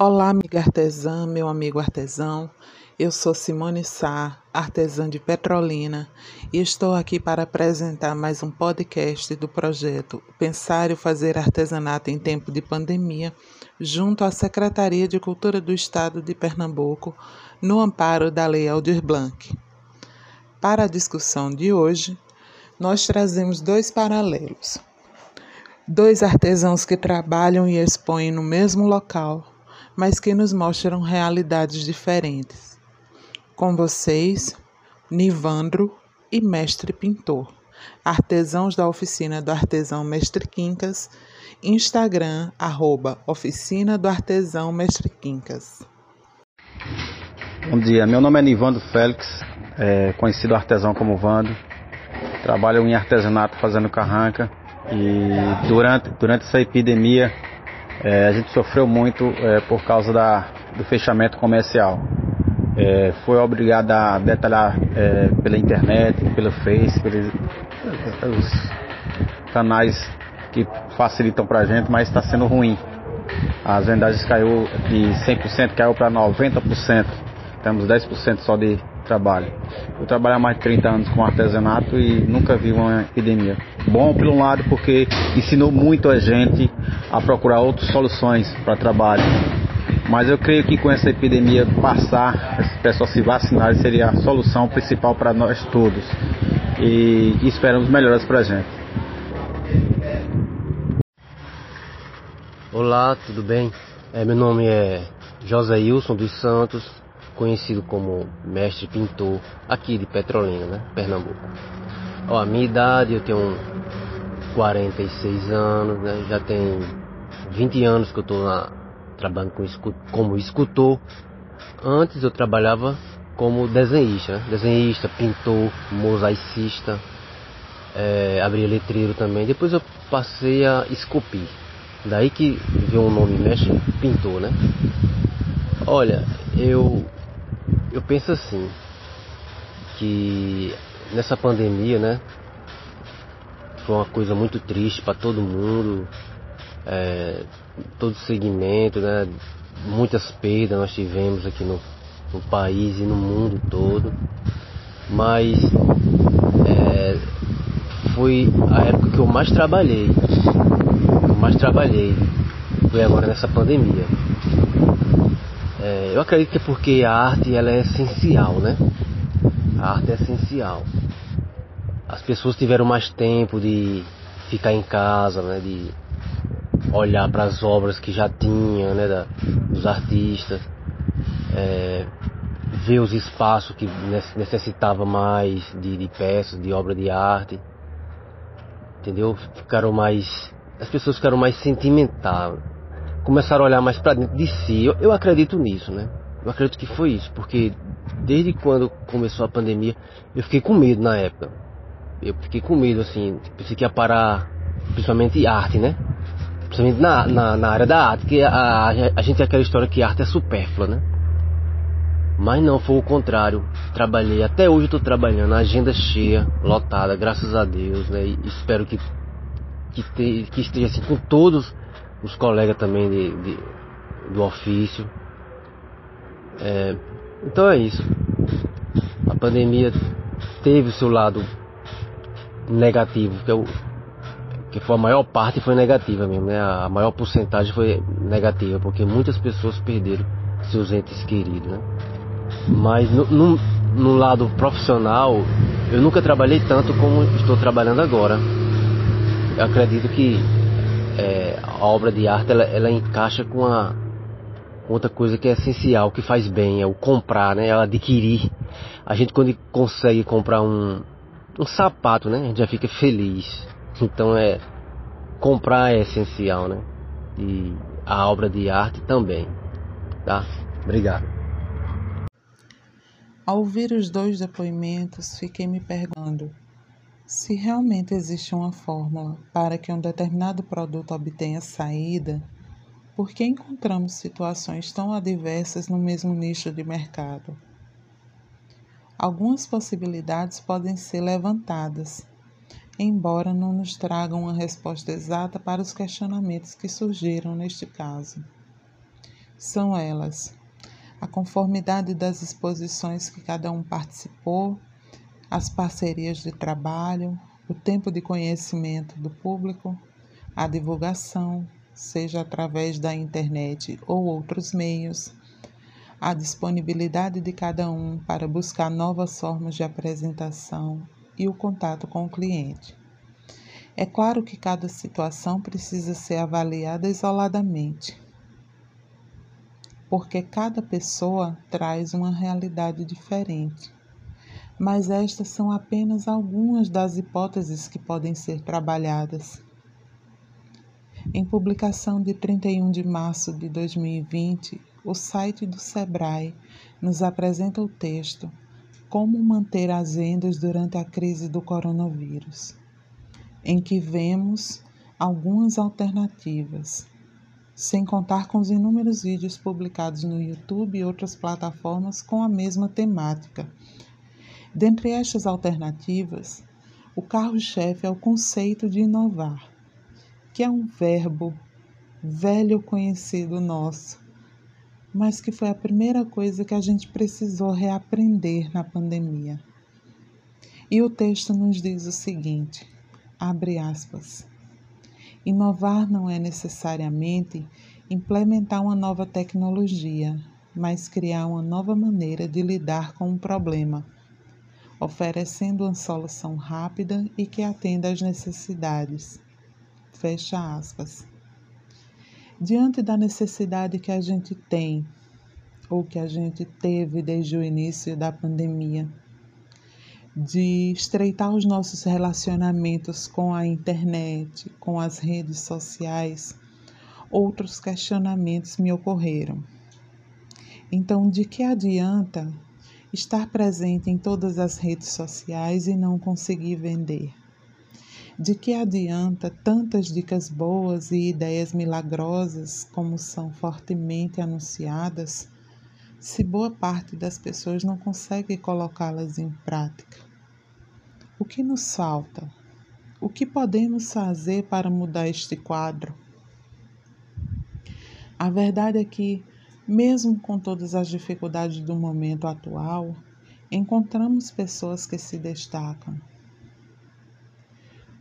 Olá, amiga artesã, meu amigo artesão. Eu sou Simone Sá, artesã de Petrolina, e estou aqui para apresentar mais um podcast do projeto Pensar e Fazer Artesanato em Tempo de Pandemia, junto à Secretaria de Cultura do Estado de Pernambuco, no amparo da Lei Aldir Blanc. Para a discussão de hoje, nós trazemos dois paralelos. Dois artesãos que trabalham e expõem no mesmo local mas que nos mostram realidades diferentes. Com vocês, Nivandro e Mestre Pintor, artesãos da oficina do Artesão Mestre Quincas, Instagram, arroba Oficina do Artesão Mestre Quincas. Bom dia, meu nome é Nivandro Félix, é, conhecido artesão como Vando. Trabalho em artesanato fazendo carranca e durante, durante essa epidemia é, a gente sofreu muito é, por causa da, do fechamento comercial. É, foi obrigado a detalhar é, pela internet, pelo Face, pelos canais que facilitam para a gente, mas está sendo ruim. As vendagens caiu de 100% caiu para 90%. Temos 10% só de trabalho. Eu trabalho há mais de 30 anos com artesanato e nunca vi uma epidemia. Bom, por um lado, porque ensinou muito a gente a procurar outras soluções para trabalho. Mas eu creio que com essa epidemia passar, as pessoas se vacinarem seria a solução principal para nós todos. E esperamos melhoras para a gente. Olá, tudo bem? É, meu nome é José Wilson dos Santos, conhecido como mestre pintor aqui de Petrolina, né, Pernambuco. Ó, a minha idade, eu tenho 46 anos, né, já tem 20 anos que eu estou trabalhando com, como escultor. Antes eu trabalhava como desenhista, né, desenhista, pintor, mosaicista, é, abria letreiro também. Depois eu passei a esculpir. Daí que veio o nome mestre pintor, né? Olha, eu eu penso assim, que nessa pandemia, né, foi uma coisa muito triste para todo mundo, é, todo segmento, né, muitas perdas nós tivemos aqui no, no país e no mundo todo, mas é, foi a época que eu mais trabalhei, eu mais trabalhei, foi agora nessa pandemia. É, eu acredito que é porque a arte ela é essencial, né? A arte é essencial. As pessoas tiveram mais tempo de ficar em casa, né? De olhar para as obras que já tinham, né? Da, dos artistas, é, ver os espaços que necessitava mais de, de peças, de obra de arte, entendeu? Ficaram mais, as pessoas ficaram mais sentimentais começaram a olhar mais para dentro de si. Eu, eu acredito nisso, né? Eu acredito que foi isso, porque desde quando começou a pandemia, eu fiquei com medo na época. Eu fiquei com medo, assim, pensei que ia parar, principalmente arte, né? Principalmente na, na, na área da arte, que a, a, gente tem aquela história que arte é supérflua, né? Mas não, foi o contrário. Trabalhei, até hoje estou trabalhando, agenda cheia, lotada, graças a Deus, né? E espero que, que, te, que esteja assim com todos os colegas também de, de do ofício. É, então é isso. A pandemia teve o seu lado negativo, que, eu, que foi a maior parte foi negativa mesmo, né? A maior porcentagem foi negativa, porque muitas pessoas perderam seus entes queridos, né? Mas no, no, no lado profissional, eu nunca trabalhei tanto como estou trabalhando agora. Eu acredito que é, a obra de arte ela, ela encaixa com a outra coisa que é essencial, que faz bem, é o comprar, né? É o adquirir. A gente quando consegue comprar um, um sapato, né? A gente já fica feliz. Então é comprar é essencial, né? E a obra de arte também, tá? Obrigado. Ao ouvir os dois depoimentos, fiquei me perguntando se realmente existe uma fórmula para que um determinado produto obtenha saída, por que encontramos situações tão adversas no mesmo nicho de mercado? Algumas possibilidades podem ser levantadas, embora não nos tragam uma resposta exata para os questionamentos que surgiram neste caso. são elas: a conformidade das exposições que cada um participou, as parcerias de trabalho, o tempo de conhecimento do público, a divulgação, seja através da internet ou outros meios, a disponibilidade de cada um para buscar novas formas de apresentação e o contato com o cliente. É claro que cada situação precisa ser avaliada isoladamente, porque cada pessoa traz uma realidade diferente. Mas estas são apenas algumas das hipóteses que podem ser trabalhadas. Em publicação de 31 de março de 2020, o site do Sebrae nos apresenta o texto Como manter as vendas durante a crise do coronavírus, em que vemos algumas alternativas, sem contar com os inúmeros vídeos publicados no YouTube e outras plataformas com a mesma temática. Dentre estas alternativas, o carro-chefe é o conceito de inovar, que é um verbo velho conhecido nosso, mas que foi a primeira coisa que a gente precisou reaprender na pandemia. E o texto nos diz o seguinte: abre aspas. Inovar não é necessariamente implementar uma nova tecnologia, mas criar uma nova maneira de lidar com um problema oferecendo uma solução rápida e que atenda às necessidades. Fecha aspas. Diante da necessidade que a gente tem, ou que a gente teve desde o início da pandemia, de estreitar os nossos relacionamentos com a internet, com as redes sociais, outros questionamentos me ocorreram. Então, de que adianta estar presente em todas as redes sociais e não conseguir vender? De que adianta tantas dicas boas e ideias milagrosas como são fortemente anunciadas, se boa parte das pessoas não consegue colocá-las em prática? O que nos falta? O que podemos fazer para mudar este quadro? A verdade é que mesmo com todas as dificuldades do momento atual, encontramos pessoas que se destacam.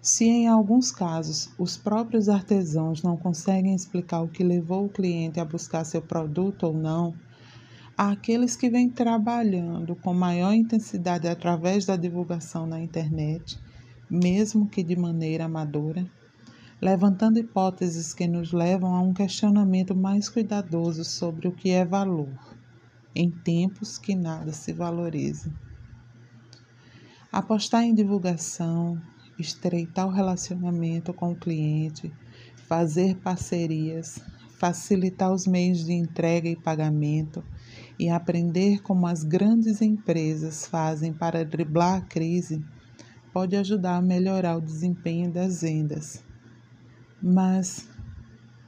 Se em alguns casos os próprios artesãos não conseguem explicar o que levou o cliente a buscar seu produto ou não, aqueles que vêm trabalhando com maior intensidade através da divulgação na internet, mesmo que de maneira amadora, levantando hipóteses que nos levam a um questionamento mais cuidadoso sobre o que é valor, em tempos que nada se valoriza. Apostar em divulgação, estreitar o relacionamento com o cliente, fazer parcerias, facilitar os meios de entrega e pagamento e aprender como as grandes empresas fazem para driblar a crise pode ajudar a melhorar o desempenho das vendas mas,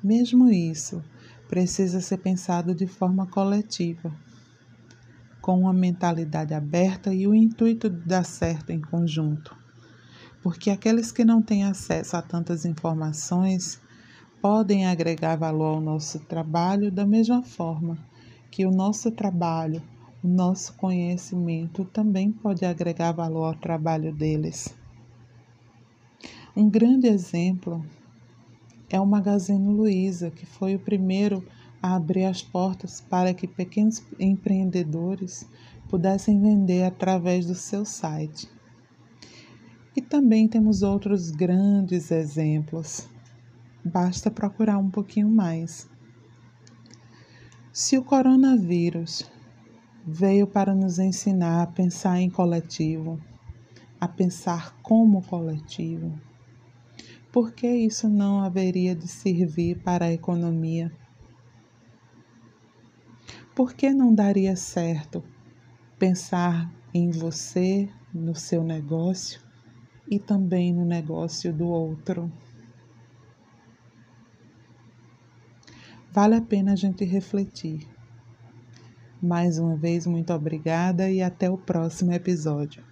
mesmo isso, precisa ser pensado de forma coletiva, com uma mentalidade aberta e o intuito de dar certo em conjunto. Porque aqueles que não têm acesso a tantas informações podem agregar valor ao nosso trabalho da mesma forma que o nosso trabalho, o nosso conhecimento também pode agregar valor ao trabalho deles. Um grande exemplo é o Magazine Luiza, que foi o primeiro a abrir as portas para que pequenos empreendedores pudessem vender através do seu site. E também temos outros grandes exemplos. Basta procurar um pouquinho mais. Se o coronavírus veio para nos ensinar a pensar em coletivo, a pensar como coletivo, por que isso não haveria de servir para a economia? Por que não daria certo pensar em você, no seu negócio e também no negócio do outro? Vale a pena a gente refletir. Mais uma vez, muito obrigada e até o próximo episódio.